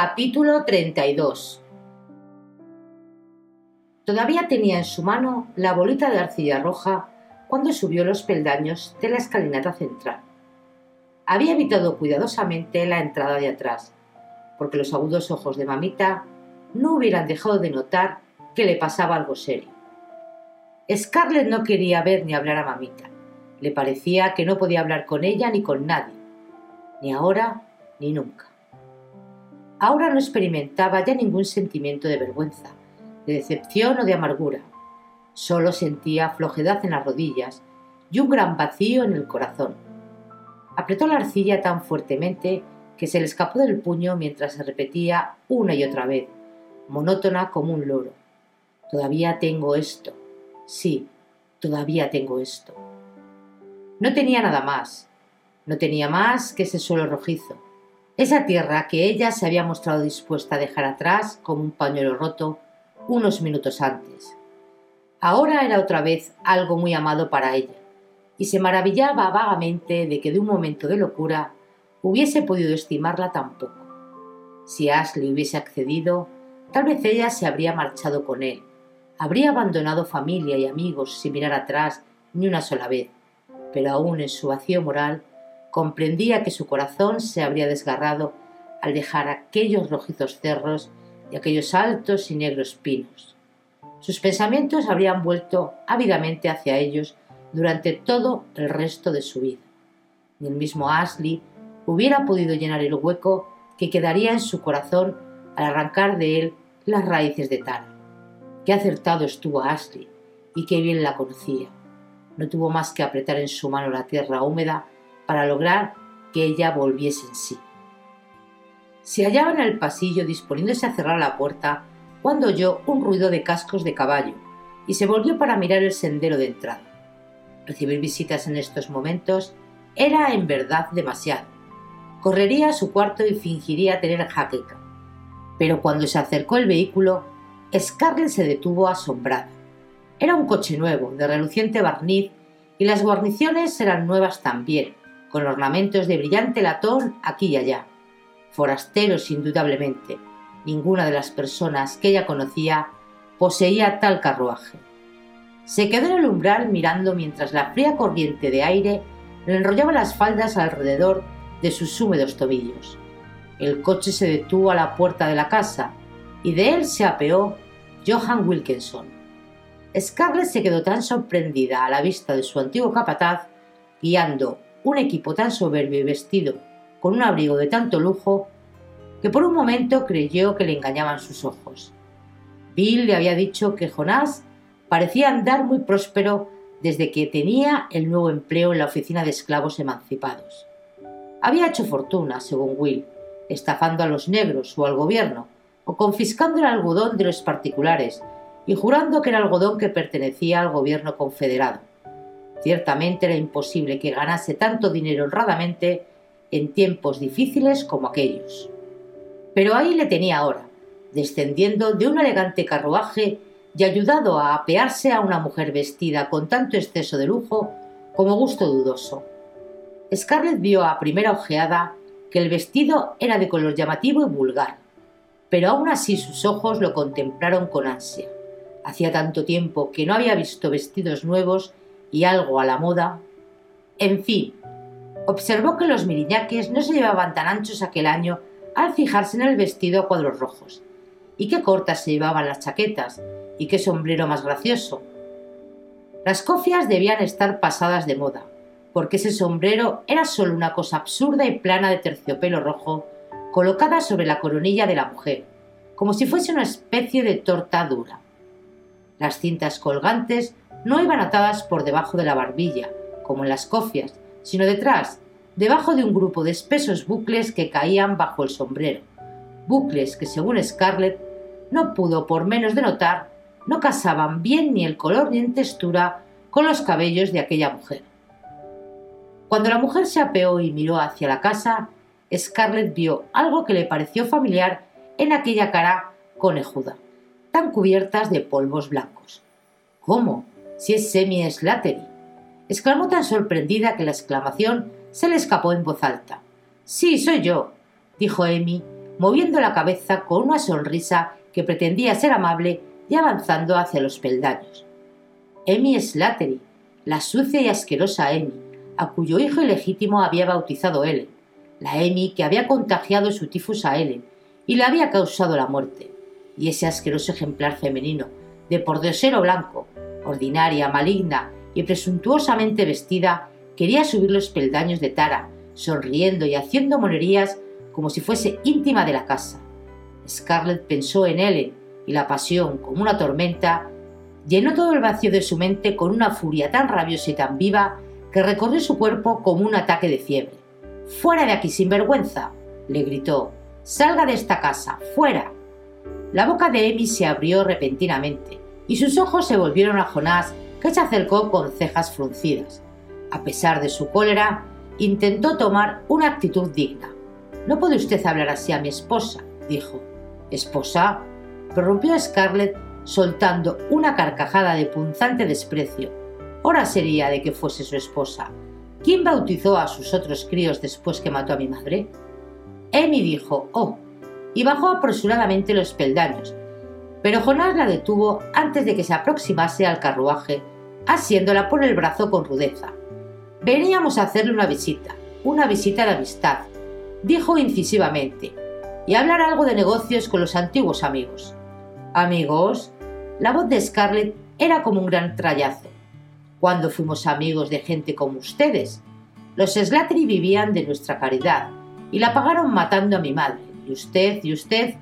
Capítulo 32 Todavía tenía en su mano la bolita de arcilla roja cuando subió los peldaños de la escalinata central. Había evitado cuidadosamente la entrada de atrás, porque los agudos ojos de mamita no hubieran dejado de notar que le pasaba algo serio. Scarlett no quería ver ni hablar a mamita le parecía que no podía hablar con ella ni con nadie, ni ahora ni nunca. Ahora no experimentaba ya ningún sentimiento de vergüenza, de decepción o de amargura. Solo sentía flojedad en las rodillas y un gran vacío en el corazón. Apretó la arcilla tan fuertemente que se le escapó del puño mientras se repetía una y otra vez, monótona como un loro. Todavía tengo esto. Sí, todavía tengo esto. No tenía nada más. No tenía más que ese suelo rojizo. Esa tierra que ella se había mostrado dispuesta a dejar atrás como un pañuelo roto unos minutos antes. Ahora era otra vez algo muy amado para ella, y se maravillaba vagamente de que de un momento de locura hubiese podido estimarla tan poco. Si Ashley hubiese accedido, tal vez ella se habría marchado con él, habría abandonado familia y amigos sin mirar atrás ni una sola vez, pero aún en su vacío moral comprendía que su corazón se habría desgarrado al dejar aquellos rojizos cerros y aquellos altos y negros pinos. Sus pensamientos habrían vuelto ávidamente hacia ellos durante todo el resto de su vida. Ni el mismo Ashley hubiera podido llenar el hueco que quedaría en su corazón al arrancar de él las raíces de Tara. Qué acertado estuvo Ashley y qué bien la conocía no tuvo más que apretar en su mano la tierra húmeda para lograr que ella volviese en sí. Se hallaba en el pasillo disponiéndose a cerrar la puerta cuando oyó un ruido de cascos de caballo y se volvió para mirar el sendero de entrada. Recibir visitas en estos momentos era en verdad demasiado. Correría a su cuarto y fingiría tener jaqueca. Pero cuando se acercó el vehículo, Scarlett se detuvo asombrada. Era un coche nuevo, de reluciente barniz, y las guarniciones eran nuevas también, con ornamentos de brillante latón aquí y allá. Forasteros, indudablemente. Ninguna de las personas que ella conocía poseía tal carruaje. Se quedó en el umbral mirando mientras la fría corriente de aire le enrollaba las faldas alrededor de sus húmedos tobillos. El coche se detuvo a la puerta de la casa y de él se apeó Johan Wilkinson, Scarlett se quedó tan sorprendida a la vista de su antiguo capataz, guiando un equipo tan soberbio y vestido con un abrigo de tanto lujo, que por un momento creyó que le engañaban sus ojos. Bill le había dicho que Jonás parecía andar muy próspero desde que tenía el nuevo empleo en la oficina de esclavos emancipados. Había hecho fortuna, según Will, estafando a los negros o al gobierno, o confiscando el algodón de los particulares y jurando que era algodón que pertenecía al gobierno confederado. Ciertamente era imposible que ganase tanto dinero honradamente en tiempos difíciles como aquellos. Pero ahí le tenía ahora, descendiendo de un elegante carruaje y ayudado a apearse a una mujer vestida con tanto exceso de lujo como gusto dudoso. Scarlett vio a primera ojeada que el vestido era de color llamativo y vulgar, pero aún así sus ojos lo contemplaron con ansia. Hacía tanto tiempo que no había visto vestidos nuevos y algo a la moda. En fin, observó que los miriñaques no se llevaban tan anchos aquel año al fijarse en el vestido a cuadros rojos, y qué cortas se llevaban las chaquetas, y qué sombrero más gracioso. Las cofias debían estar pasadas de moda, porque ese sombrero era solo una cosa absurda y plana de terciopelo rojo colocada sobre la coronilla de la mujer, como si fuese una especie de torta dura. Las cintas colgantes no iban atadas por debajo de la barbilla, como en las cofias, sino detrás, debajo de un grupo de espesos bucles que caían bajo el sombrero, bucles que, según Scarlett, no pudo por menos de notar, no casaban bien ni el color ni en textura con los cabellos de aquella mujer. Cuando la mujer se apeó y miró hacia la casa, Scarlett vio algo que le pareció familiar en aquella cara conejuda, tan cubiertas de polvos blancos. ¿Cómo? Si es Semi Slattery. exclamó tan sorprendida que la exclamación se le escapó en voz alta. Sí, soy yo, dijo Amy, moviendo la cabeza con una sonrisa que pretendía ser amable y avanzando hacia los peldaños. Amy Slattery, la sucia y asquerosa Amy, a cuyo hijo ilegítimo había bautizado Ellen, la Amy que había contagiado su tifus a Ellen y le había causado la muerte, y ese asqueroso ejemplar femenino, de pordiosero blanco, ordinaria, maligna y presuntuosamente vestida, quería subir los peldaños de Tara, sonriendo y haciendo monerías como si fuese íntima de la casa. Scarlett pensó en Ellen y la pasión, como una tormenta, llenó todo el vacío de su mente con una furia tan rabiosa y tan viva que recorrió su cuerpo como un ataque de fiebre. Fuera de aquí, sin vergüenza, le gritó. Salga de esta casa, fuera. La boca de Amy se abrió repentinamente y sus ojos se volvieron a Jonás, que se acercó con cejas fruncidas. A pesar de su cólera, intentó tomar una actitud digna. No puede usted hablar así a mi esposa, dijo. ¿Esposa? prorrumpió Scarlett soltando una carcajada de punzante desprecio. Hora sería de que fuese su esposa. ¿Quién bautizó a sus otros críos después que mató a mi madre? Amy dijo, oh, y bajó apresuradamente los peldaños, pero Jonás la detuvo antes de que se aproximase al carruaje, asiéndola por el brazo con rudeza. Veníamos a hacerle una visita, una visita de amistad, dijo incisivamente, y hablar algo de negocios con los antiguos amigos. ¿Amigos? La voz de Scarlett era como un gran trayazo cuando fuimos amigos de gente como ustedes. Los Slattery vivían de nuestra caridad y la pagaron matando a mi madre. Y usted, y usted,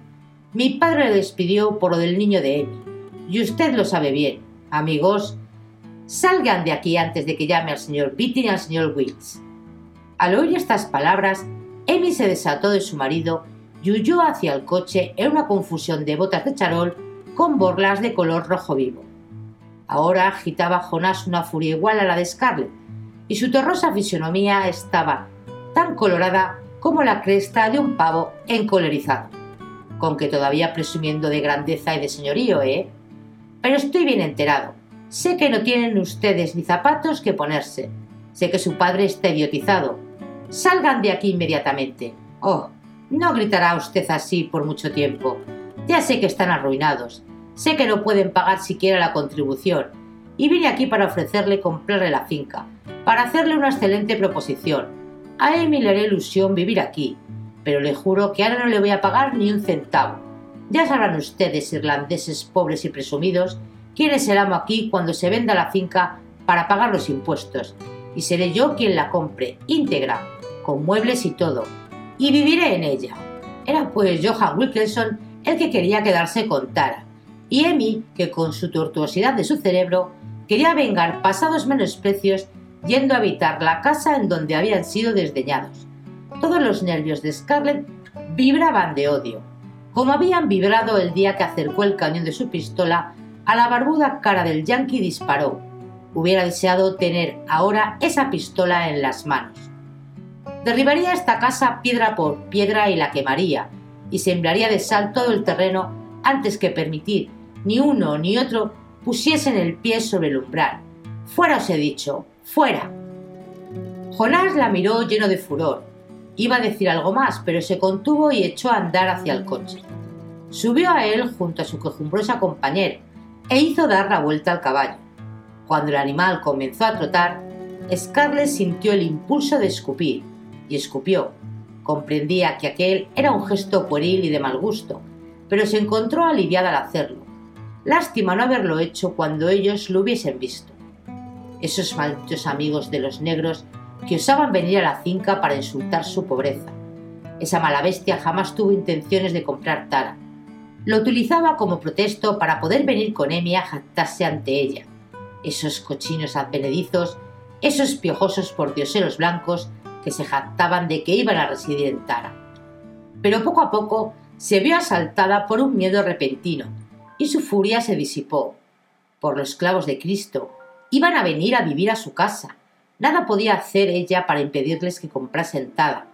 mi padre le despidió por lo del niño de Amy. Y usted lo sabe bien. Amigos, salgan de aquí antes de que llame al señor Beatty y al señor Wills. Al oír estas palabras, Amy se desató de su marido y huyó hacia el coche en una confusión de botas de charol con borlas de color rojo vivo. Ahora agitaba Jonás una furia igual a la de Scarlett, y su terrosa fisonomía estaba tan colorada como la cresta de un pavo encolerizado. Con que todavía presumiendo de grandeza y de señorío, ¿eh? Pero estoy bien enterado. Sé que no tienen ustedes ni zapatos que ponerse. Sé que su padre está idiotizado. Salgan de aquí inmediatamente. Oh, no gritará usted así por mucho tiempo. Ya sé que están arruinados. Sé que no pueden pagar siquiera la contribución y vine aquí para ofrecerle comprarle la finca, para hacerle una excelente proposición. A Amy le haré ilusión vivir aquí, pero le juro que ahora no le voy a pagar ni un centavo. Ya sabrán ustedes, irlandeses pobres y presumidos, quién es el amo aquí cuando se venda la finca para pagar los impuestos, y seré yo quien la compre, íntegra, con muebles y todo, y viviré en ella. Era pues Johan Wilkinson el que quería quedarse con Tara, y Amy, que con su tortuosidad de su cerebro quería vengar pasados menosprecios yendo a habitar la casa en donde habían sido desdeñados. Todos los nervios de Scarlett vibraban de odio, como habían vibrado el día que acercó el cañón de su pistola a la barbuda cara del yankee disparó. Hubiera deseado tener ahora esa pistola en las manos. Derribaría esta casa piedra por piedra y la quemaría, y sembraría de sal todo el terreno antes que permitir ni uno ni otro pusiesen el pie sobre el umbral. Fuera os he dicho, fuera. Jonás la miró lleno de furor, Iba a decir algo más, pero se contuvo y echó a andar hacia el coche. Subió a él junto a su quejumbrosa compañera e hizo dar la vuelta al caballo. Cuando el animal comenzó a trotar, Scarlett sintió el impulso de escupir y escupió. Comprendía que aquel era un gesto pueril y de mal gusto, pero se encontró aliviada al hacerlo. Lástima no haberlo hecho cuando ellos lo hubiesen visto. Esos malditos amigos de los negros que osaban venir a la finca para insultar su pobreza. Esa mala bestia jamás tuvo intenciones de comprar Tara. Lo utilizaba como protesto para poder venir con Emi a jactarse ante ella. Esos cochinos advenedizos, esos piojosos pordioseros blancos que se jactaban de que iban a residir en Tara. Pero poco a poco se vio asaltada por un miedo repentino y su furia se disipó. Por los clavos de Cristo, iban a venir a vivir a su casa, Nada podía hacer ella para impedirles que comprasen tada,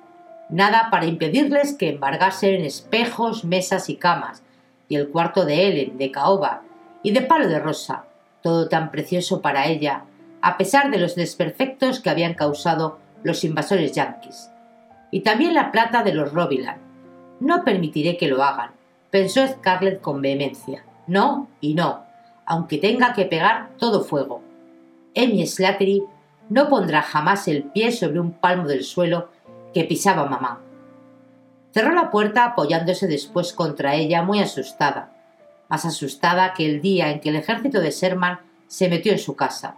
nada para impedirles que embargasen espejos, mesas y camas, y el cuarto de Ellen, de caoba y de palo de rosa, todo tan precioso para ella, a pesar de los desperfectos que habían causado los invasores yanquis. Y también la plata de los Robiland. No permitiré que lo hagan, pensó Scarlett con vehemencia. No y no, aunque tenga que pegar todo fuego. Amy Slattery no pondrá jamás el pie sobre un palmo del suelo que pisaba mamá. Cerró la puerta apoyándose después contra ella muy asustada, más asustada que el día en que el ejército de Sherman se metió en su casa.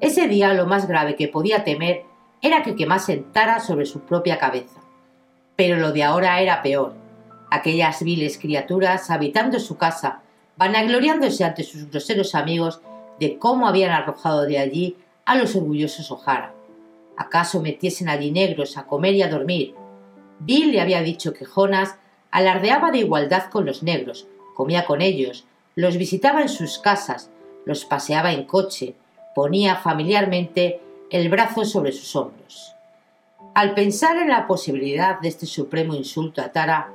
Ese día lo más grave que podía temer era que quemase Tara sobre su propia cabeza. Pero lo de ahora era peor. Aquellas viles criaturas habitando su casa, vanagloriándose ante sus groseros amigos de cómo habían arrojado de allí a los orgullosos O'Hara. ¿Acaso metiesen allí negros a comer y a dormir? Bill le había dicho que Jonas alardeaba de igualdad con los negros, comía con ellos, los visitaba en sus casas, los paseaba en coche, ponía familiarmente el brazo sobre sus hombros. Al pensar en la posibilidad de este supremo insulto a Tara,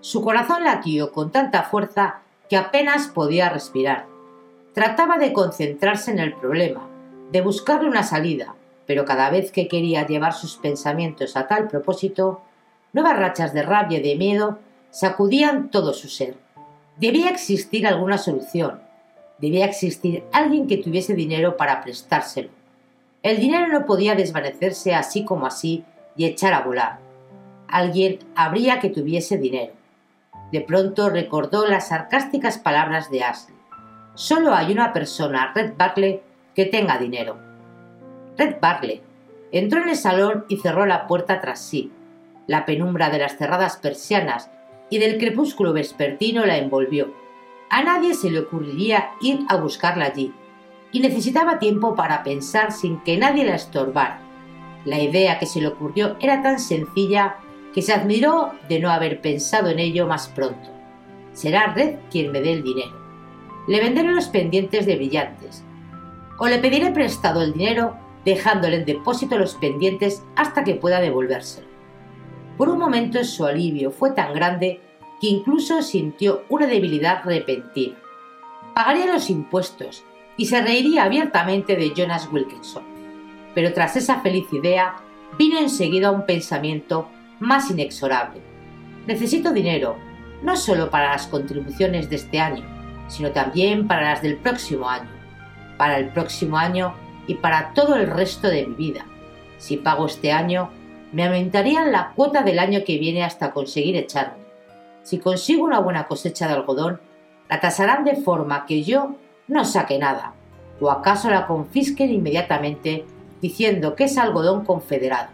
su corazón latió con tanta fuerza que apenas podía respirar. Trataba de concentrarse en el problema, de buscarle una salida, pero cada vez que quería llevar sus pensamientos a tal propósito, nuevas rachas de rabia y de miedo sacudían todo su ser. Debía existir alguna solución, debía existir alguien que tuviese dinero para prestárselo. El dinero no podía desvanecerse así como así y echar a volar. Alguien habría que tuviese dinero. De pronto recordó las sarcásticas palabras de Ashley. Solo hay una persona, Red Barkley, que tenga dinero. Red Barley entró en el salón y cerró la puerta tras sí. La penumbra de las cerradas persianas y del crepúsculo vespertino la envolvió. A nadie se le ocurriría ir a buscarla allí, y necesitaba tiempo para pensar sin que nadie la estorbara. La idea que se le ocurrió era tan sencilla que se admiró de no haber pensado en ello más pronto. Será Red quien me dé el dinero. Le venderé los pendientes de brillantes, o le pediré prestado el dinero dejándole en depósito los pendientes hasta que pueda devolvérselo. Por un momento su alivio fue tan grande que incluso sintió una debilidad repentina. Pagaría los impuestos y se reiría abiertamente de Jonas Wilkinson. Pero tras esa feliz idea vino enseguida un pensamiento más inexorable. Necesito dinero, no solo para las contribuciones de este año, sino también para las del próximo año para el próximo año y para todo el resto de mi vida. Si pago este año, me aumentarían la cuota del año que viene hasta conseguir echarme. Si consigo una buena cosecha de algodón, la tasarán de forma que yo no saque nada, o acaso la confisquen inmediatamente diciendo que es algodón confederado.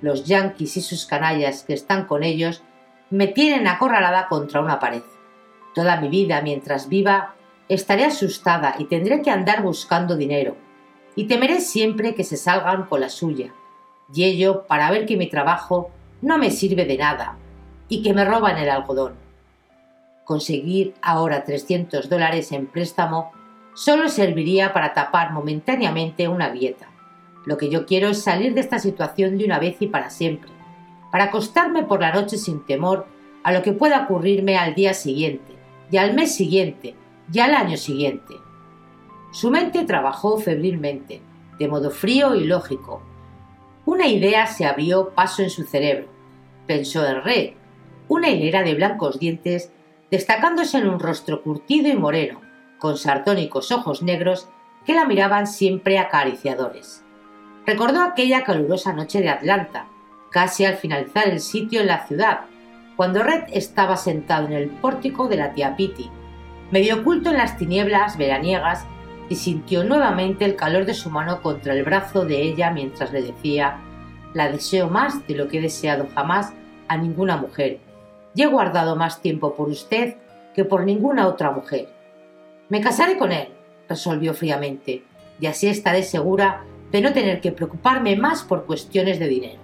Los yanquis y sus canallas que están con ellos me tienen acorralada contra una pared. Toda mi vida, mientras viva, Estaré asustada y tendré que andar buscando dinero, y temeré siempre que se salgan con la suya, y ello para ver que mi trabajo no me sirve de nada, y que me roban el algodón. Conseguir ahora 300 dólares en préstamo solo serviría para tapar momentáneamente una grieta. Lo que yo quiero es salir de esta situación de una vez y para siempre, para acostarme por la noche sin temor a lo que pueda ocurrirme al día siguiente y al mes siguiente ya el año siguiente. Su mente trabajó febrilmente, de modo frío y lógico. Una idea se abrió paso en su cerebro. Pensó en Red, una hilera de blancos dientes, destacándose en un rostro curtido y moreno, con sartónicos ojos negros que la miraban siempre acariciadores. Recordó aquella calurosa noche de Atlanta, casi al finalizar el sitio en la ciudad, cuando Red estaba sentado en el pórtico de la tía Pitty, medio oculto en las tinieblas veraniegas, y sintió nuevamente el calor de su mano contra el brazo de ella mientras le decía La deseo más de lo que he deseado jamás a ninguna mujer. Y he guardado más tiempo por usted que por ninguna otra mujer. Me casaré con él, resolvió fríamente, y así estaré segura de no tener que preocuparme más por cuestiones de dinero.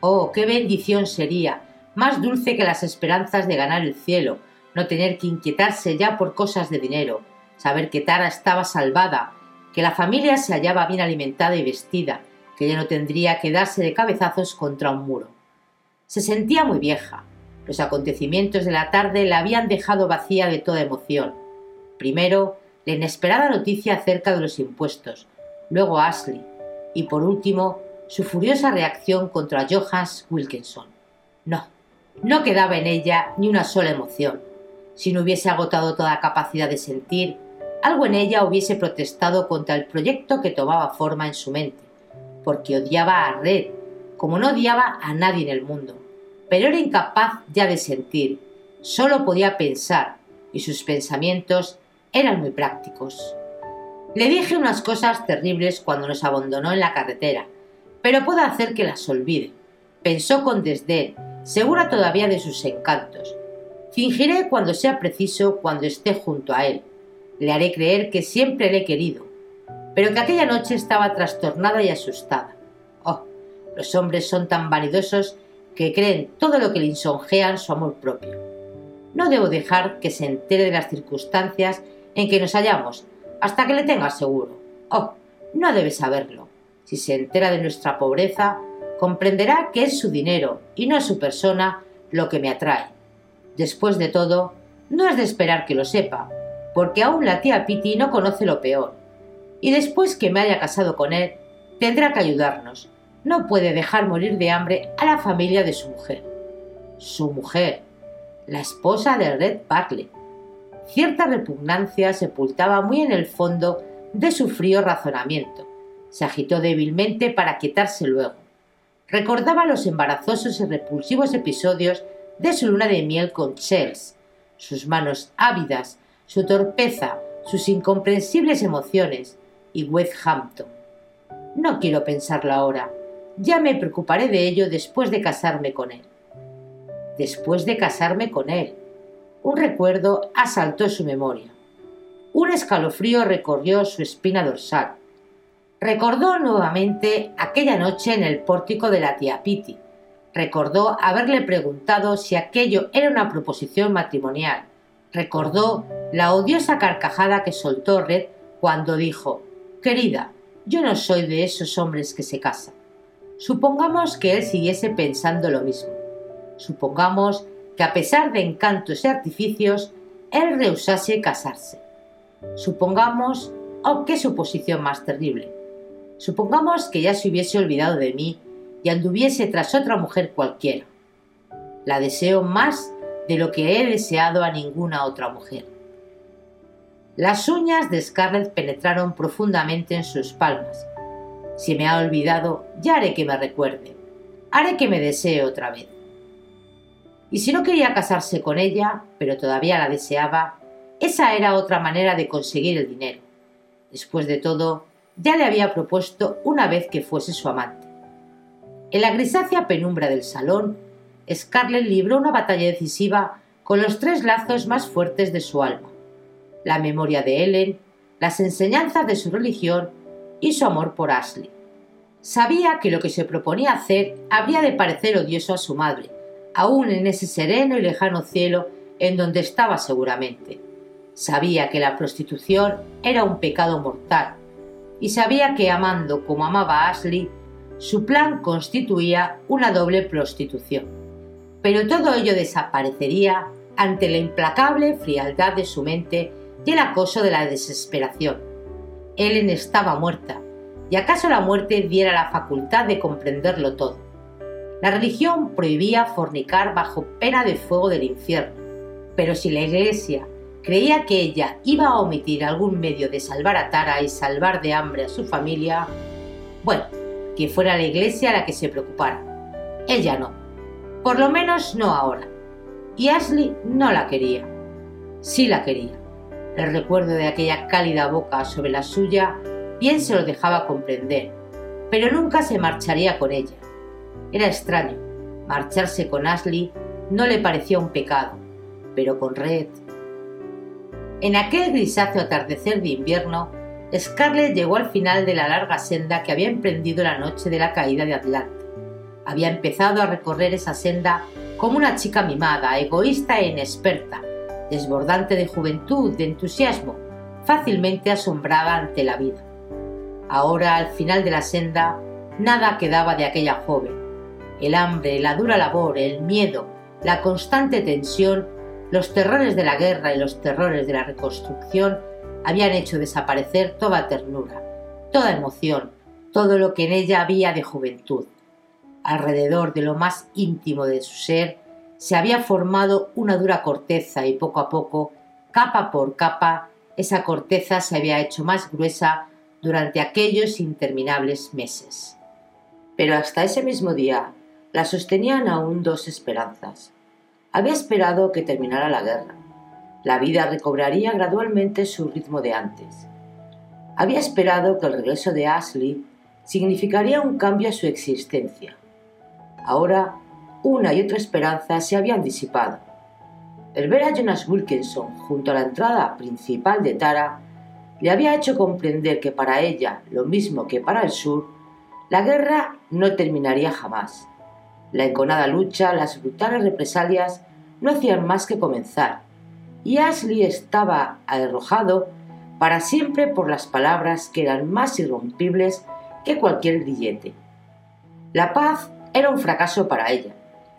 Oh, qué bendición sería, más dulce que las esperanzas de ganar el cielo, no tener que inquietarse ya por cosas de dinero, saber que Tara estaba salvada, que la familia se hallaba bien alimentada y vestida, que ya no tendría que darse de cabezazos contra un muro. Se sentía muy vieja. Los acontecimientos de la tarde la habían dejado vacía de toda emoción. Primero, la inesperada noticia acerca de los impuestos, luego Ashley, y por último, su furiosa reacción contra Johans Wilkinson. No, no quedaba en ella ni una sola emoción. Si no hubiese agotado toda capacidad de sentir, algo en ella hubiese protestado contra el proyecto que tomaba forma en su mente, porque odiaba a Red, como no odiaba a nadie en el mundo. Pero era incapaz ya de sentir, solo podía pensar, y sus pensamientos eran muy prácticos. Le dije unas cosas terribles cuando nos abandonó en la carretera, pero puedo hacer que las olvide. Pensó con desdén, segura todavía de sus encantos. Fingiré cuando sea preciso cuando esté junto a él. Le haré creer que siempre le he querido, pero que aquella noche estaba trastornada y asustada. Oh, los hombres son tan vanidosos que creen todo lo que le insonjean su amor propio. No debo dejar que se entere de las circunstancias en que nos hallamos hasta que le tenga seguro. Oh, no debe saberlo. Si se entera de nuestra pobreza, comprenderá que es su dinero y no su persona lo que me atrae. Después de todo, no es de esperar que lo sepa, porque aún la tía Piti no conoce lo peor. Y después que me haya casado con él, tendrá que ayudarnos. No puede dejar morir de hambre a la familia de su mujer. Su mujer, la esposa de Red Bartley, cierta repugnancia sepultaba muy en el fondo de su frío razonamiento. Se agitó débilmente para quietarse luego. Recordaba los embarazosos y repulsivos episodios de su luna de miel con Chels, sus manos ávidas, su torpeza, sus incomprensibles emociones y West Hampton. No quiero pensarlo ahora. Ya me preocuparé de ello después de casarme con él. Después de casarme con él un recuerdo asaltó su memoria. Un escalofrío recorrió su espina dorsal. Recordó nuevamente aquella noche en el pórtico de la tía Piti. Recordó haberle preguntado si aquello era una proposición matrimonial. Recordó la odiosa carcajada que soltó Red cuando dijo Querida, yo no soy de esos hombres que se casan. Supongamos que él siguiese pensando lo mismo. Supongamos que a pesar de encantos y artificios, él rehusase casarse. Supongamos, oh qué suposición más terrible, supongamos que ya se hubiese olvidado de mí y anduviese tras otra mujer cualquiera. La deseo más de lo que he deseado a ninguna otra mujer. Las uñas de Scarlett penetraron profundamente en sus palmas. Si me ha olvidado, ya haré que me recuerde. Haré que me desee otra vez. Y si no quería casarse con ella, pero todavía la deseaba, esa era otra manera de conseguir el dinero. Después de todo, ya le había propuesto una vez que fuese su amante. En la grisácea penumbra del salón, Scarlett libró una batalla decisiva con los tres lazos más fuertes de su alma. La memoria de Ellen, las enseñanzas de su religión y su amor por Ashley. Sabía que lo que se proponía hacer habría de parecer odioso a su madre, aún en ese sereno y lejano cielo en donde estaba seguramente. Sabía que la prostitución era un pecado mortal y sabía que amando como amaba Ashley, su plan constituía una doble prostitución. Pero todo ello desaparecería ante la implacable frialdad de su mente y el acoso de la desesperación. Ellen estaba muerta, y acaso la muerte diera la facultad de comprenderlo todo. La religión prohibía fornicar bajo pena de fuego del infierno, pero si la Iglesia creía que ella iba a omitir algún medio de salvar a Tara y salvar de hambre a su familia, bueno, que fuera la Iglesia la que se preocupara. Ella no. Por lo menos no ahora. Y Ashley no la quería. Sí la quería. El recuerdo de aquella cálida boca sobre la suya bien se lo dejaba comprender, pero nunca se marcharía con ella. Era extraño. Marcharse con Ashley no le parecía un pecado, pero con Red. En aquel grisáceo atardecer de invierno, Scarlett llegó al final de la larga senda que había emprendido la noche de la caída de Atlanta. Había empezado a recorrer esa senda como una chica mimada, egoísta e inexperta, desbordante de juventud, de entusiasmo, fácilmente asombrada ante la vida. Ahora, al final de la senda, nada quedaba de aquella joven. El hambre, la dura labor, el miedo, la constante tensión, los terrores de la guerra y los terrores de la reconstrucción habían hecho desaparecer toda ternura, toda emoción, todo lo que en ella había de juventud. Alrededor de lo más íntimo de su ser se había formado una dura corteza y poco a poco, capa por capa, esa corteza se había hecho más gruesa durante aquellos interminables meses. Pero hasta ese mismo día la sostenían aún dos esperanzas. Había esperado que terminara la guerra. La vida recobraría gradualmente su ritmo de antes. Había esperado que el regreso de Ashley significaría un cambio a su existencia. Ahora, una y otra esperanza se habían disipado. El ver a Jonas Wilkinson junto a la entrada principal de Tara le había hecho comprender que para ella, lo mismo que para el sur, la guerra no terminaría jamás. La enconada lucha, las brutales represalias no hacían más que comenzar, y Ashley estaba arrojado para siempre por las palabras que eran más irrompibles que cualquier grillete. La paz era un fracaso para ella,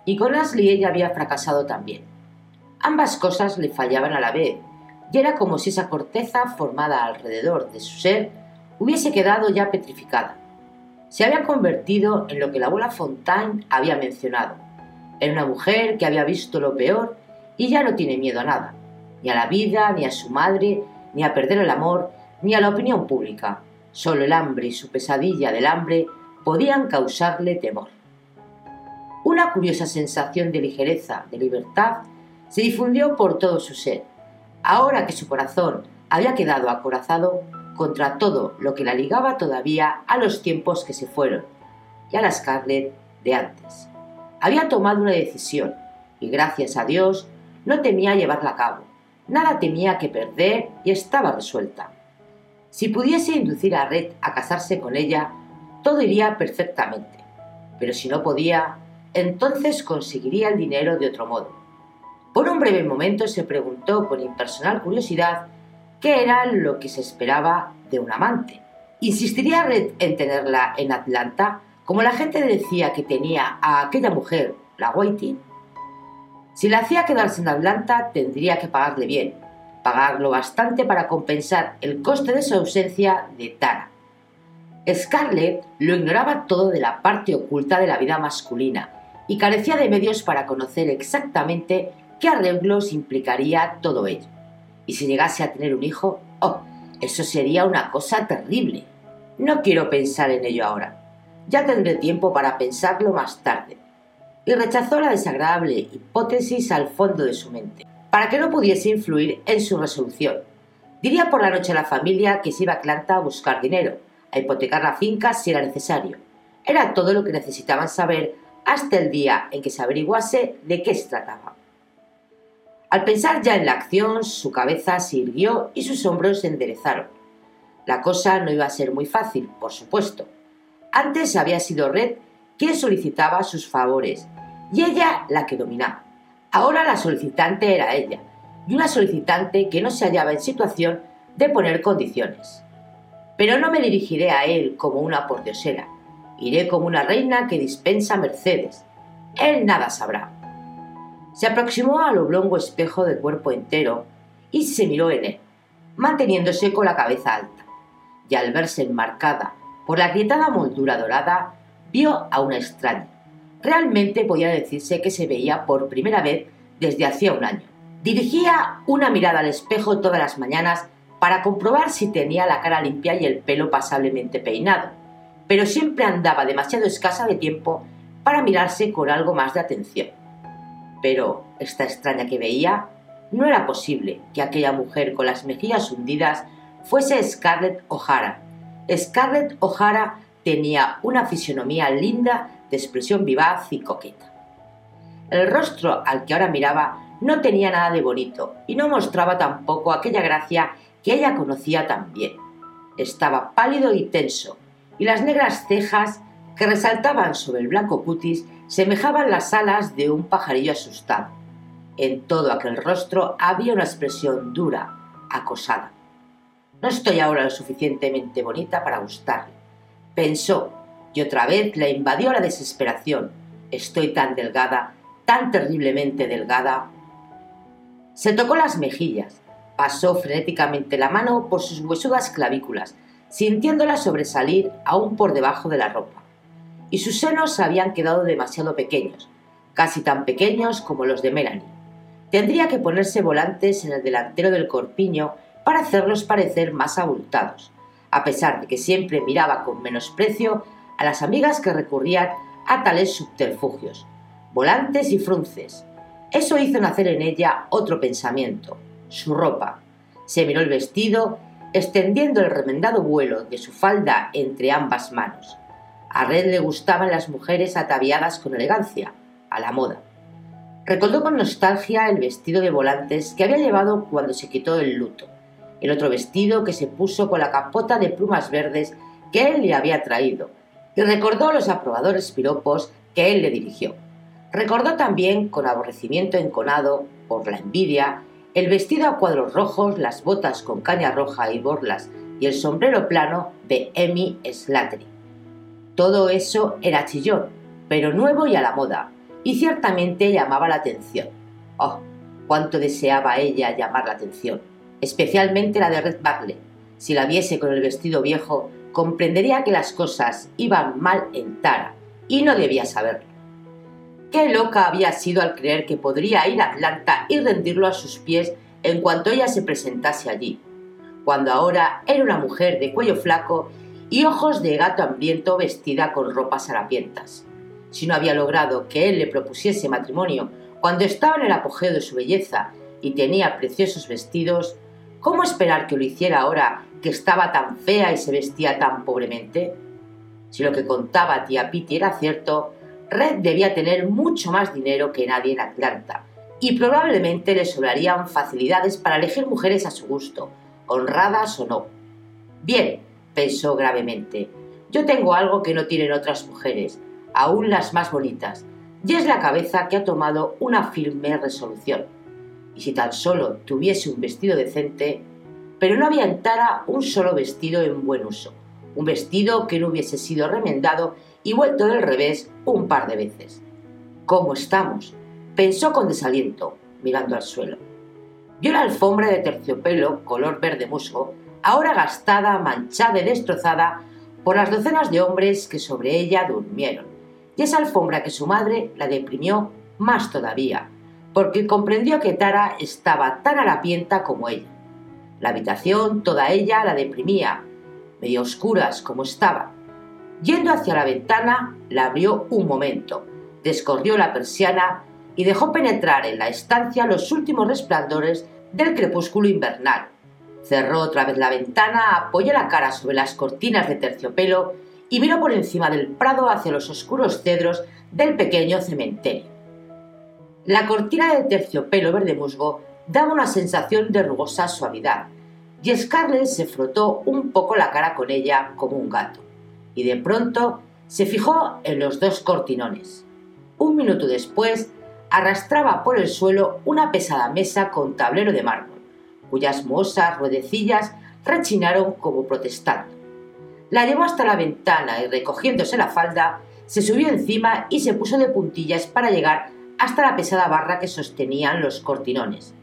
y con Ashley ella había fracasado también. Ambas cosas le fallaban a la vez, y era como si esa corteza formada alrededor de su ser hubiese quedado ya petrificada. Se había convertido en lo que la abuela Fontaine había mencionado, en una mujer que había visto lo peor y ya no tiene miedo a nada, ni a la vida, ni a su madre, ni a perder el amor, ni a la opinión pública. Solo el hambre y su pesadilla del hambre podían causarle temor. Una curiosa sensación de ligereza, de libertad, se difundió por todo su ser, ahora que su corazón había quedado acorazado contra todo lo que la ligaba todavía a los tiempos que se fueron y a la Scarlett de antes. Había tomado una decisión y gracias a Dios no temía llevarla a cabo. Nada temía que perder y estaba resuelta. Si pudiese inducir a Red a casarse con ella, todo iría perfectamente. Pero si no podía, entonces conseguiría el dinero de otro modo. Por un breve momento se preguntó con impersonal curiosidad qué era lo que se esperaba de un amante. ¿Insistiría Red en tenerla en Atlanta, como la gente decía que tenía a aquella mujer, la Whiting? Si la hacía quedarse en Atlanta, tendría que pagarle bien, pagar lo bastante para compensar el coste de su ausencia de Tara. Scarlett lo ignoraba todo de la parte oculta de la vida masculina y carecía de medios para conocer exactamente qué arreglos implicaría todo ello. Y si llegase a tener un hijo, oh, eso sería una cosa terrible. No quiero pensar en ello ahora. Ya tendré tiempo para pensarlo más tarde. Y rechazó la desagradable hipótesis al fondo de su mente, para que no pudiese influir en su resolución. Diría por la noche a la familia que se iba a Atlanta a buscar dinero, a hipotecar la finca si era necesario. Era todo lo que necesitaban saber hasta el día en que se averiguase de qué se trataba. Al pensar ya en la acción, su cabeza se irguió y sus hombros se enderezaron. La cosa no iba a ser muy fácil, por supuesto. Antes había sido Red quien solicitaba sus favores y ella la que dominaba. Ahora la solicitante era ella, y una solicitante que no se hallaba en situación de poner condiciones. Pero no me dirigiré a él como una pordiosera, iré como una reina que dispensa mercedes. Él nada sabrá. Se aproximó al oblongo espejo de cuerpo entero y se miró en él, manteniéndose con la cabeza alta. Y al verse enmarcada Por la agrietada moldura dorada vio a una extraña. Realmente podía decirse que se veía por primera vez desde hacía un año. Dirigía una mirada al espejo todas las mañanas para comprobar si tenía la cara limpia y el pelo pasablemente peinado, pero siempre andaba demasiado escasa de tiempo para mirarse con algo más de atención. Pero esta extraña que veía, no era posible que aquella mujer con las mejillas hundidas fuese Scarlett O'Hara. Scarlett O'Hara tenía una fisonomía linda de expresión vivaz y coqueta. El rostro al que ahora miraba no tenía nada de bonito y no mostraba tampoco aquella gracia que ella conocía tan bien. Estaba pálido y tenso, y las negras cejas que resaltaban sobre el blanco cutis semejaban las alas de un pajarillo asustado. En todo aquel rostro había una expresión dura, acosada. No estoy ahora lo suficientemente bonita para gustarle, pensó, y otra vez le invadió la desesperación. Estoy tan delgada, tan terriblemente delgada. Se tocó las mejillas, pasó frenéticamente la mano por sus huesudas clavículas, sintiéndolas sobresalir aún por debajo de la ropa y sus senos habían quedado demasiado pequeños, casi tan pequeños como los de Melanie. Tendría que ponerse volantes en el delantero del corpiño para hacerlos parecer más abultados, a pesar de que siempre miraba con menosprecio a las amigas que recurrían a tales subterfugios, volantes y frunces. Eso hizo nacer en ella otro pensamiento, su ropa. Se miró el vestido, extendiendo el remendado vuelo de su falda entre ambas manos. A Red le gustaban las mujeres ataviadas con elegancia, a la moda. Recordó con nostalgia el vestido de volantes que había llevado cuando se quitó el luto, el otro vestido que se puso con la capota de plumas verdes que él le había traído, y recordó los aprobadores piropos que él le dirigió. Recordó también, con aborrecimiento enconado por la envidia, el vestido a cuadros rojos, las botas con caña roja y borlas y el sombrero plano de Emmy Slattery. Todo eso era chillón, pero nuevo y a la moda, y ciertamente llamaba la atención. Oh, cuánto deseaba ella llamar la atención, especialmente la de Red Barley. Si la viese con el vestido viejo, comprendería que las cosas iban mal en Tara, y no debía saberlo. Qué loca había sido al creer que podría ir a Atlanta y rendirlo a sus pies en cuanto ella se presentase allí, cuando ahora era una mujer de cuello flaco y ojos de gato hambriento vestida con ropas harapientas. Si no había logrado que él le propusiese matrimonio cuando estaba en el apogeo de su belleza y tenía preciosos vestidos, ¿cómo esperar que lo hiciera ahora que estaba tan fea y se vestía tan pobremente? Si lo que contaba tía Pitty era cierto, Red debía tener mucho más dinero que nadie en Atlanta, y probablemente le sobrarían facilidades para elegir mujeres a su gusto, honradas o no. Bien, pensó gravemente. Yo tengo algo que no tienen otras mujeres, aún las más bonitas, y es la cabeza que ha tomado una firme resolución. Y si tan solo tuviese un vestido decente, pero no había en Tara un solo vestido en buen uso, un vestido que no hubiese sido remendado y vuelto del revés un par de veces. ¿Cómo estamos? pensó con desaliento, mirando al suelo. Vio la alfombra de terciopelo color verde musgo ahora gastada, manchada y destrozada por las docenas de hombres que sobre ella durmieron, y esa alfombra que su madre la deprimió más todavía, porque comprendió que Tara estaba tan harapienta como ella. La habitación, toda ella, la deprimía, medio oscuras como estaba. Yendo hacia la ventana, la abrió un momento, descorrió la persiana y dejó penetrar en la estancia los últimos resplandores del crepúsculo invernal, Cerró otra vez la ventana, apoyó la cara sobre las cortinas de terciopelo y miró por encima del prado hacia los oscuros cedros del pequeño cementerio. La cortina de terciopelo verde musgo daba una sensación de rugosa suavidad, y Scarlett se frotó un poco la cara con ella como un gato, y de pronto se fijó en los dos cortinones. Un minuto después, arrastraba por el suelo una pesada mesa con tablero de mármol cuyas mozas ruedecillas rechinaron como protestando. La llevó hasta la ventana y recogiéndose la falda, se subió encima y se puso de puntillas para llegar hasta la pesada barra que sostenían los cortinones.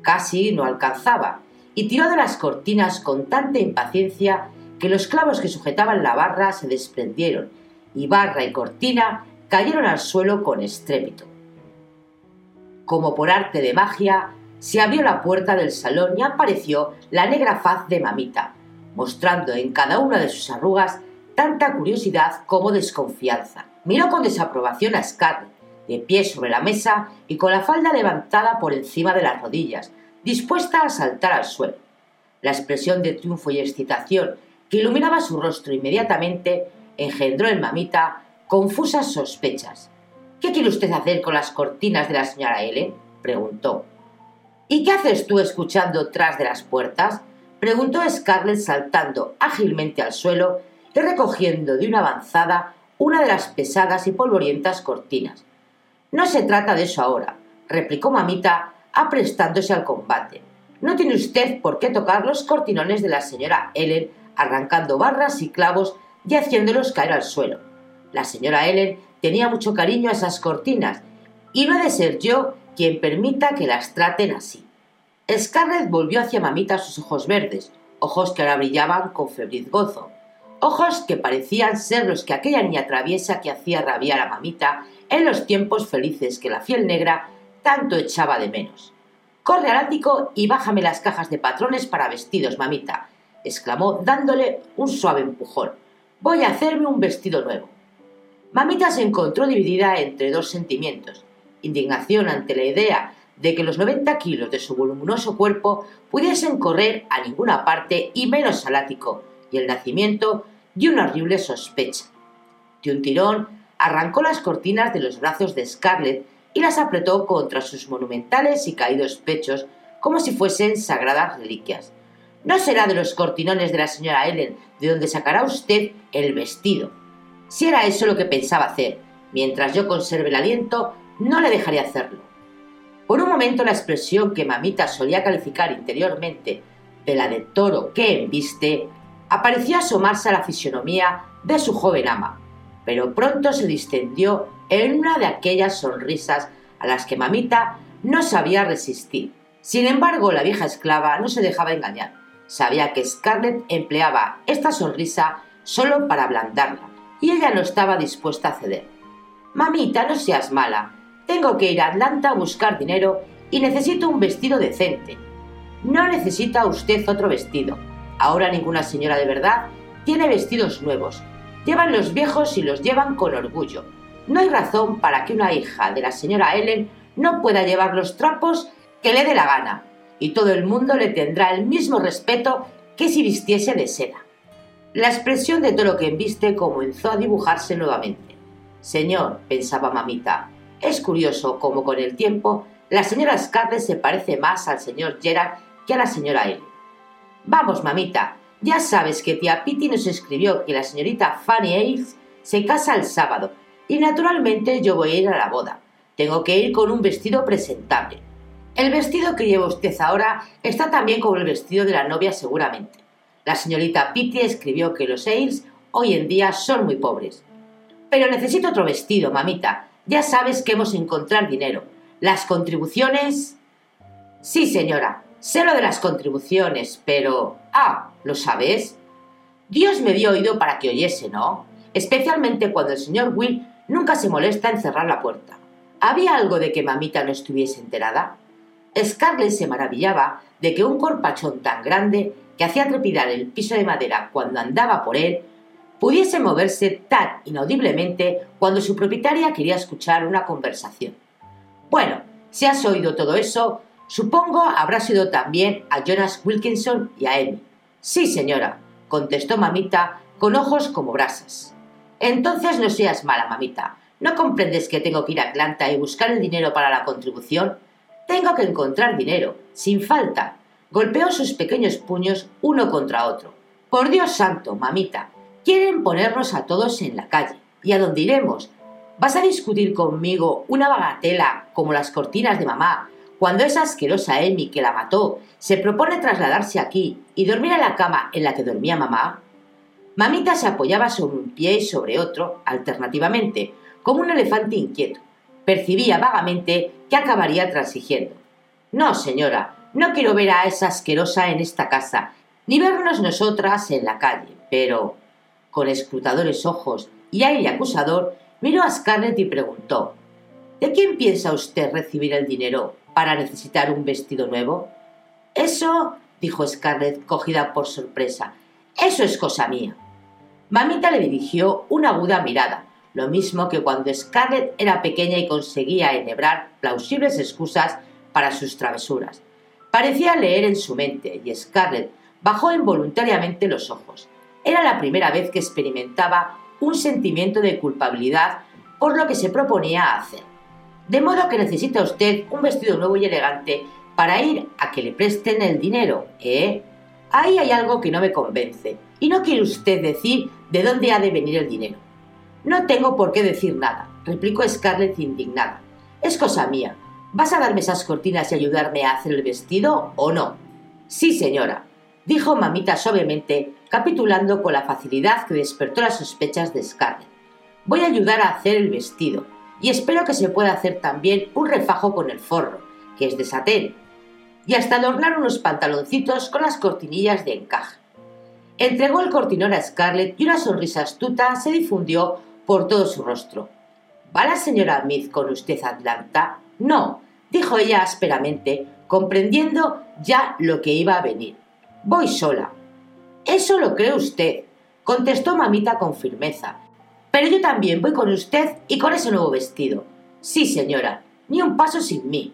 Casi no alcanzaba, y tiró de las cortinas con tanta impaciencia que los clavos que sujetaban la barra se desprendieron y barra y cortina cayeron al suelo con estrépito. Como por arte de magia, se abrió la puerta del salón y apareció la negra faz de mamita, mostrando en cada una de sus arrugas tanta curiosidad como desconfianza. Miró con desaprobación a Scarlett, de pie sobre la mesa y con la falda levantada por encima de las rodillas, dispuesta a saltar al suelo. La expresión de triunfo y excitación que iluminaba su rostro inmediatamente engendró en mamita confusas sospechas. ¿Qué quiere usted hacer con las cortinas de la señora Ellen? preguntó. ¿Y qué haces tú escuchando tras de las puertas? preguntó Scarlett saltando ágilmente al suelo y recogiendo de una avanzada una de las pesadas y polvorientas cortinas. No se trata de eso ahora, replicó mamita, aprestándose al combate. No tiene usted por qué tocar los cortinones de la señora Ellen, arrancando barras y clavos y haciéndolos caer al suelo. La señora Ellen tenía mucho cariño a esas cortinas, y no he de ser yo quien permita que las traten así. Scarlett volvió hacia mamita sus ojos verdes, ojos que ahora brillaban con febril gozo, ojos que parecían ser los que aquella niña traviesa que hacía rabiar a mamita en los tiempos felices que la fiel negra tanto echaba de menos. Corre al ático y bájame las cajas de patrones para vestidos, mamita, exclamó dándole un suave empujón. Voy a hacerme un vestido nuevo. Mamita se encontró dividida entre dos sentimientos, indignación ante la idea de que los 90 kilos de su voluminoso cuerpo pudiesen correr a ninguna parte y menos al ático, y el nacimiento de una horrible sospecha. De un tirón, arrancó las cortinas de los brazos de Scarlett y las apretó contra sus monumentales y caídos pechos como si fuesen sagradas reliquias. No será de los cortinones de la señora Ellen de donde sacará usted el vestido. Si era eso lo que pensaba hacer, mientras yo conserve el aliento, no le dejaré hacerlo. Por un momento la expresión que mamita solía calificar interiormente de la de toro que embiste apareció asomarse a la fisonomía de su joven ama, pero pronto se distendió en una de aquellas sonrisas a las que mamita no sabía resistir. Sin embargo, la vieja esclava no se dejaba engañar. Sabía que Scarlett empleaba esta sonrisa solo para ablandarla, y ella no estaba dispuesta a ceder. Mamita, no seas mala, tengo que ir a Atlanta a buscar dinero y necesito un vestido decente. No necesita usted otro vestido. Ahora ninguna señora de verdad tiene vestidos nuevos. Llevan los viejos y los llevan con orgullo. No hay razón para que una hija de la señora Ellen no pueda llevar los trapos que le dé la gana, y todo el mundo le tendrá el mismo respeto que si vistiese de seda. La expresión de todo lo que embiste comenzó a dibujarse nuevamente. Señor, pensaba mamita, es curioso cómo con el tiempo la señora Scarlett se parece más al señor Gerard que a la señora Ellen. Vamos, mamita, ya sabes que tía Pitty nos escribió que la señorita Fanny Ailes se casa el sábado y naturalmente yo voy a ir a la boda. Tengo que ir con un vestido presentable. El vestido que lleva usted ahora está también como el vestido de la novia seguramente. La señorita Pitty escribió que los Ailes hoy en día son muy pobres. Pero necesito otro vestido, mamita, ya sabes que hemos de encontrar dinero. Las contribuciones... Sí, señora, sé lo de las contribuciones, pero... Ah, ¿lo sabes? Dios me dio oído para que oyese, ¿no? Especialmente cuando el señor Will nunca se molesta en cerrar la puerta. ¿Había algo de que mamita no estuviese enterada? Scarlett se maravillaba de que un corpachón tan grande que hacía trepidar el piso de madera cuando andaba por él pudiese moverse tan inaudiblemente cuando su propietaria quería escuchar una conversación. Bueno, si has oído todo eso, supongo habrá sido también a Jonas Wilkinson y a Amy. Sí, señora, contestó mamita con ojos como brasas. Entonces no seas mala, mamita. ¿No comprendes que tengo que ir a Atlanta y buscar el dinero para la contribución? Tengo que encontrar dinero, sin falta. Golpeó sus pequeños puños uno contra otro. Por Dios santo, mamita, Quieren ponernos a todos en la calle. ¿Y a dónde iremos? ¿Vas a discutir conmigo una bagatela como las cortinas de mamá cuando esa asquerosa Amy que la mató se propone trasladarse aquí y dormir en la cama en la que dormía mamá? Mamita se apoyaba sobre un pie y sobre otro, alternativamente, como un elefante inquieto. Percibía vagamente que acabaría transigiendo. No, señora, no quiero ver a esa asquerosa en esta casa, ni vernos nosotras en la calle. Pero, con escrutadores ojos y aire acusador, miró a Scarlett y preguntó ¿De quién piensa usted recibir el dinero para necesitar un vestido nuevo? Eso, dijo Scarlett, cogida por sorpresa, eso es cosa mía. Mamita le dirigió una aguda mirada, lo mismo que cuando Scarlett era pequeña y conseguía enhebrar plausibles excusas para sus travesuras. Parecía leer en su mente y Scarlett bajó involuntariamente los ojos. Era la primera vez que experimentaba un sentimiento de culpabilidad por lo que se proponía hacer. De modo que necesita usted un vestido nuevo y elegante para ir a que le presten el dinero, ¿eh? Ahí hay algo que no me convence, y no quiere usted decir de dónde ha de venir el dinero. No tengo por qué decir nada, replicó Scarlett indignada. Es cosa mía. ¿Vas a darme esas cortinas y ayudarme a hacer el vestido o no? Sí, señora, dijo mamita suavemente, capitulando con la facilidad que despertó las sospechas de Scarlett. Voy a ayudar a hacer el vestido, y espero que se pueda hacer también un refajo con el forro, que es de satén, y hasta adornar unos pantaloncitos con las cortinillas de encaje. Entregó el cortinón a Scarlett y una sonrisa astuta se difundió por todo su rostro. ¿Va la señora Mead con usted Atlanta? No, dijo ella ásperamente, comprendiendo ya lo que iba a venir. Voy sola. Eso lo cree usted, contestó mamita con firmeza. Pero yo también voy con usted y con ese nuevo vestido. Sí, señora, ni un paso sin mí.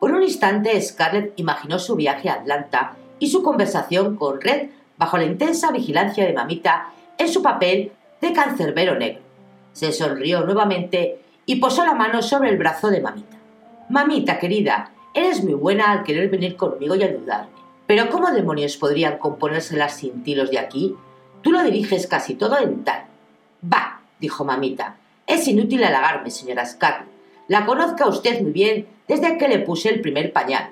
Por un instante Scarlett imaginó su viaje a Atlanta y su conversación con Red bajo la intensa vigilancia de mamita en su papel de cancerbero negro. Se sonrió nuevamente y posó la mano sobre el brazo de mamita. Mamita, querida, eres muy buena al querer venir conmigo y ayudarme. Pero ¿cómo demonios podrían componerse las cintilos de aquí? Tú lo diriges casi todo en tal. Bah, dijo mamita. Es inútil halagarme, señora Scarlett. La conozca usted muy bien desde que le puse el primer pañal.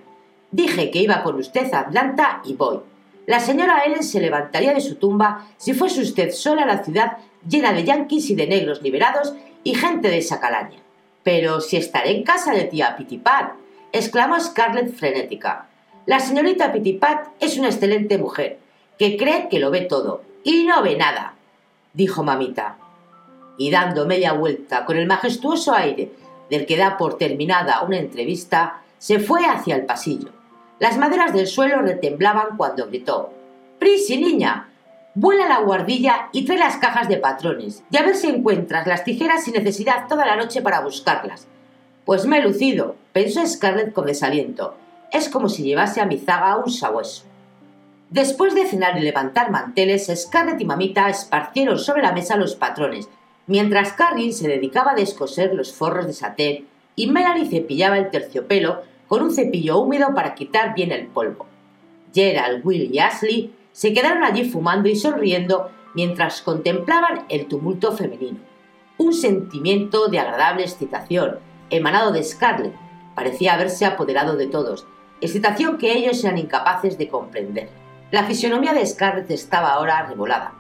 Dije que iba con usted a Atlanta y voy. La señora Ellen se levantaría de su tumba si fuese usted sola la ciudad llena de yanquis y de negros liberados y gente de esa calaña. Pero si estaré en casa de tía Pitipat, exclamó Scarlett frenética. La señorita Pitipat es una excelente mujer, que cree que lo ve todo, y no ve nada, dijo mamita. Y dando media vuelta con el majestuoso aire del que da por terminada una entrevista, se fue hacia el pasillo. Las maderas del suelo retemblaban cuando gritó Prisi, niña. Vuela la guardilla y trae las cajas de patrones, y a ver si encuentras las tijeras sin necesidad toda la noche para buscarlas. Pues me he lucido, pensó Scarlett con desaliento. Es como si llevase a mi zaga un sabueso. Después de cenar y levantar manteles, Scarlett y Mamita esparcieron sobre la mesa los patrones, mientras Carrie se dedicaba a descoser los forros de satén y Melanie cepillaba el terciopelo con un cepillo húmedo para quitar bien el polvo. Gerald, Will y Ashley se quedaron allí fumando y sonriendo mientras contemplaban el tumulto femenino. Un sentimiento de agradable excitación, emanado de Scarlett, parecía haberse apoderado de todos, excitación que ellos eran incapaces de comprender. La fisonomía de Scarlett estaba ahora revolada.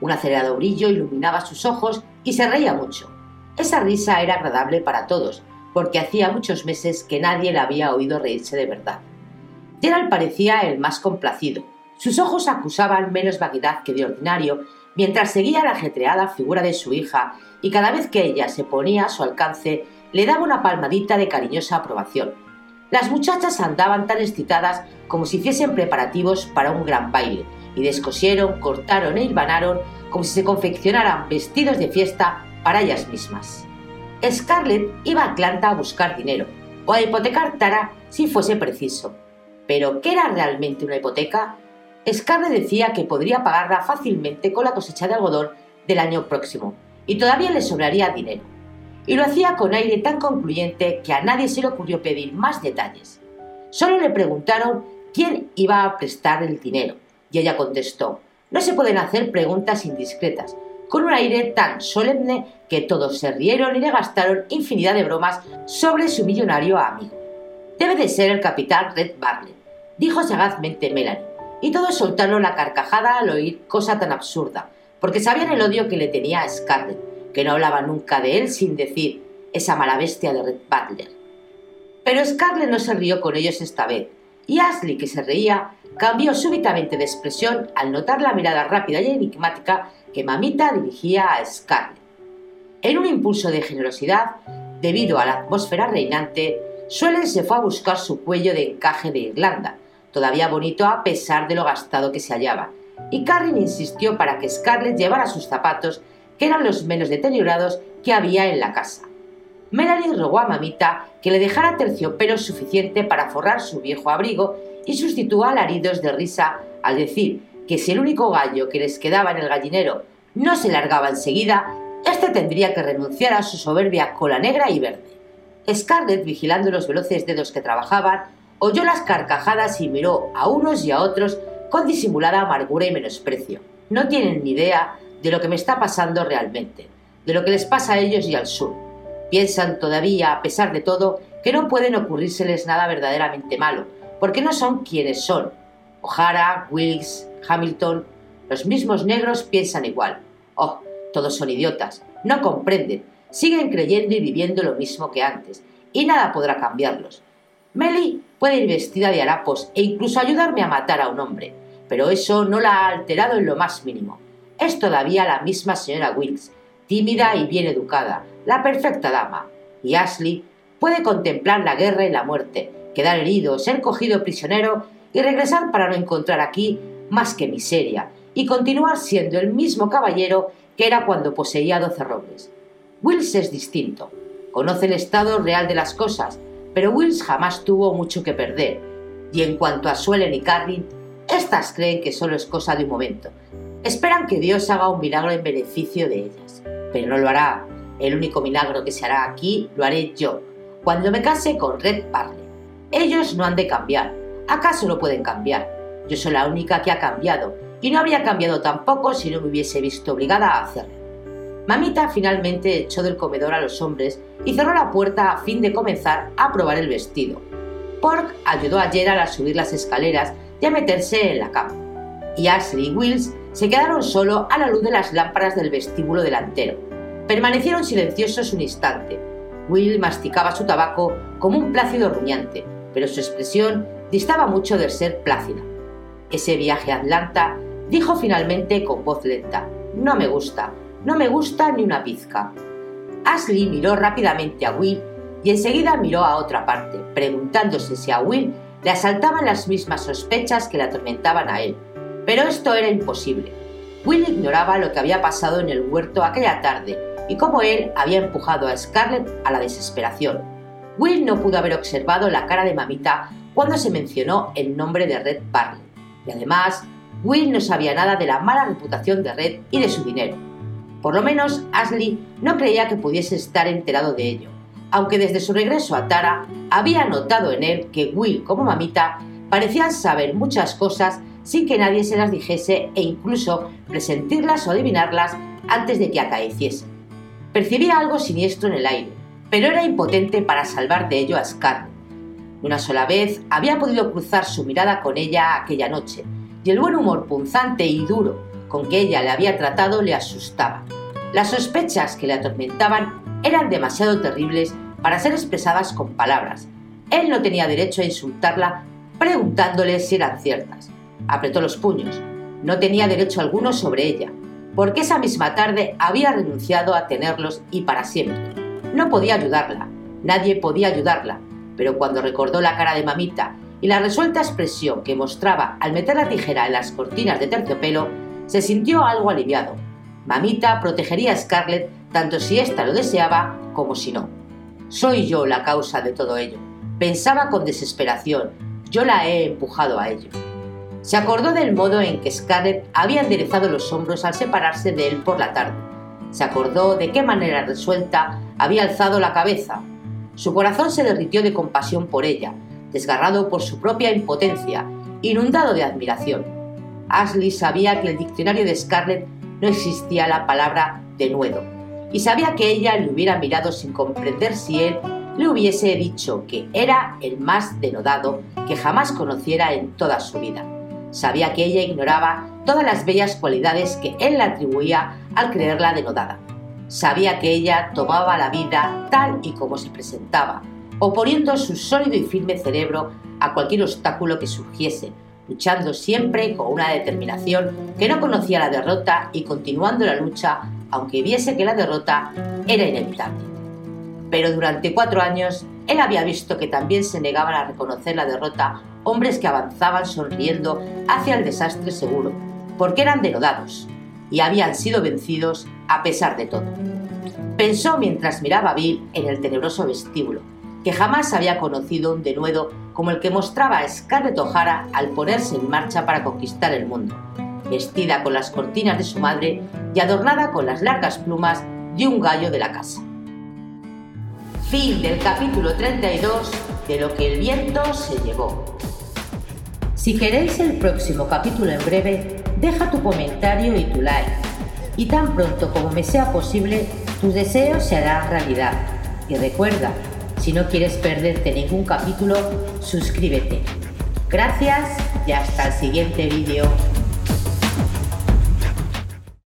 Un acelerado brillo iluminaba sus ojos y se reía mucho. Esa risa era agradable para todos, porque hacía muchos meses que nadie la había oído reírse de verdad. Gerald parecía el más complacido. Sus ojos acusaban menos vaguedad que de ordinario, mientras seguía la ajetreada figura de su hija, y cada vez que ella se ponía a su alcance, le daba una palmadita de cariñosa aprobación. Las muchachas andaban tan excitadas como si hiciesen preparativos para un gran baile, y descosieron, cortaron e hilvanaron como si se confeccionaran vestidos de fiesta para ellas mismas. Scarlett iba a Atlanta a buscar dinero, o a hipotecar Tara si fuese preciso. Pero, ¿qué era realmente una hipoteca? Scarlett decía que podría pagarla fácilmente con la cosecha de algodón del año próximo, y todavía le sobraría dinero. Y lo hacía con aire tan concluyente que a nadie se le ocurrió pedir más detalles. Solo le preguntaron quién iba a prestar el dinero, y ella contestó, no se pueden hacer preguntas indiscretas, con un aire tan solemne que todos se rieron y le gastaron infinidad de bromas sobre su millonario amigo. Debe de ser el capitán Red Barley, dijo sagazmente Melanie, y todos soltaron la carcajada al oír cosa tan absurda, porque sabían el odio que le tenía a Scarlett, que no hablaba nunca de él sin decir esa mala bestia de Red Butler. Pero Scarlett no se rió con ellos esta vez, y Ashley, que se reía, cambió súbitamente de expresión al notar la mirada rápida y enigmática que mamita dirigía a Scarlett. En un impulso de generosidad, debido a la atmósfera reinante, Suelen se fue a buscar su cuello de encaje de Irlanda, todavía bonito a pesar de lo gastado que se hallaba, y Carrin insistió para que Scarlett llevara sus zapatos, que eran los menos deteriorados que había en la casa. Melanie rogó a mamita que le dejara terciopelo suficiente para forrar su viejo abrigo y sustituyó alaridos de risa al decir que si el único gallo que les quedaba en el gallinero no se largaba enseguida, éste tendría que renunciar a su soberbia cola negra y verde. Scarlett, vigilando los veloces dedos que trabajaban, oyó las carcajadas y miró a unos y a otros con disimulada amargura y menosprecio. No tienen ni idea de lo que me está pasando realmente, de lo que les pasa a ellos y al sur. Piensan todavía, a pesar de todo, que no pueden ocurrírseles nada verdaderamente malo, porque no son quienes son. O'Hara, Wilkes, Hamilton, los mismos negros piensan igual. Oh, todos son idiotas, no comprenden, siguen creyendo y viviendo lo mismo que antes, y nada podrá cambiarlos. Melly puede ir vestida de harapos e incluso ayudarme a matar a un hombre, pero eso no la ha alterado en lo más mínimo. Es todavía la misma señora Wilkes, tímida y bien educada, la perfecta dama, y Ashley puede contemplar la guerra y la muerte, quedar herido, ser cogido prisionero y regresar para no encontrar aquí más que miseria, y continuar siendo el mismo caballero que era cuando poseía doce robles. Wills es distinto, conoce el estado real de las cosas, pero Wills jamás tuvo mucho que perder, y en cuanto a Suelen y Carlin, estas creen que solo es cosa de un momento. Esperan que Dios haga un milagro en beneficio de ellas, pero no lo hará. El único milagro que se hará aquí lo haré yo, cuando me case con Red Parley. Ellos no han de cambiar. ¿Acaso no pueden cambiar? Yo soy la única que ha cambiado, y no habría cambiado tampoco si no me hubiese visto obligada a hacerlo. Mamita finalmente echó del comedor a los hombres y cerró la puerta a fin de comenzar a probar el vestido. Pork ayudó a Gerald a subir las escaleras y a meterse en la cama. Y Ashley y Wills se quedaron solo a la luz de las lámparas del vestíbulo delantero. Permanecieron silenciosos un instante. Will masticaba su tabaco como un plácido rumiante, pero su expresión distaba mucho de ser plácida. Ese viaje a Atlanta, dijo finalmente con voz lenta, no me gusta, no me gusta ni una pizca. Ashley miró rápidamente a Will y enseguida miró a otra parte, preguntándose si a Will le asaltaban las mismas sospechas que le atormentaban a él. Pero esto era imposible. Will ignoraba lo que había pasado en el huerto aquella tarde y cómo él había empujado a Scarlett a la desesperación. Will no pudo haber observado la cara de mamita cuando se mencionó el nombre de Red Barley. Y además, Will no sabía nada de la mala reputación de Red y de su dinero. Por lo menos Ashley no creía que pudiese estar enterado de ello aunque desde su regreso a Tara había notado en él que Will como mamita parecían saber muchas cosas sin que nadie se las dijese e incluso presentirlas o adivinarlas antes de que acaeciesen. Percibía algo siniestro en el aire, pero era impotente para salvar de ello a Scarlett. Una sola vez había podido cruzar su mirada con ella aquella noche, y el buen humor punzante y duro con que ella le había tratado le asustaba. Las sospechas que le atormentaban eran demasiado terribles para ser expresadas con palabras. Él no tenía derecho a insultarla preguntándole si eran ciertas. Apretó los puños. No tenía derecho alguno sobre ella, porque esa misma tarde había renunciado a tenerlos y para siempre. No podía ayudarla, nadie podía ayudarla, pero cuando recordó la cara de mamita y la resuelta expresión que mostraba al meter la tijera en las cortinas de terciopelo, se sintió algo aliviado. Mamita protegería a Scarlett tanto si ésta lo deseaba como si no. Soy yo la causa de todo ello. Pensaba con desesperación. Yo la he empujado a ello. Se acordó del modo en que Scarlett había enderezado los hombros al separarse de él por la tarde. Se acordó de qué manera resuelta había alzado la cabeza. Su corazón se derritió de compasión por ella, desgarrado por su propia impotencia, inundado de admiración. Ashley sabía que en el diccionario de Scarlett no existía la palabra denuedo y sabía que ella le hubiera mirado sin comprender si él le hubiese dicho que era el más denodado que jamás conociera en toda su vida. Sabía que ella ignoraba todas las bellas cualidades que él le atribuía al creerla denodada. Sabía que ella tomaba la vida tal y como se presentaba, oponiendo su sólido y firme cerebro a cualquier obstáculo que surgiese, luchando siempre con una determinación que no conocía la derrota y continuando la lucha aunque viese que la derrota era inevitable. Pero durante cuatro años él había visto que también se negaban a reconocer la derrota hombres que avanzaban sonriendo hacia el desastre seguro, porque eran denodados y habían sido vencidos a pesar de todo. Pensó mientras miraba a Bill en el tenebroso vestíbulo, que jamás había conocido un denuedo como el que mostraba Scarlett O'Hara al ponerse en marcha para conquistar el mundo, vestida con las cortinas de su madre y adornada con las largas plumas de un gallo de la casa. Fin del capítulo 32 de Lo que el viento se llevó. Si queréis el próximo capítulo en breve, deja tu comentario y tu like. Y tan pronto como me sea posible, tus deseos se harán realidad. Y recuerda, si no quieres perderte ningún capítulo, suscríbete. Gracias y hasta el siguiente vídeo.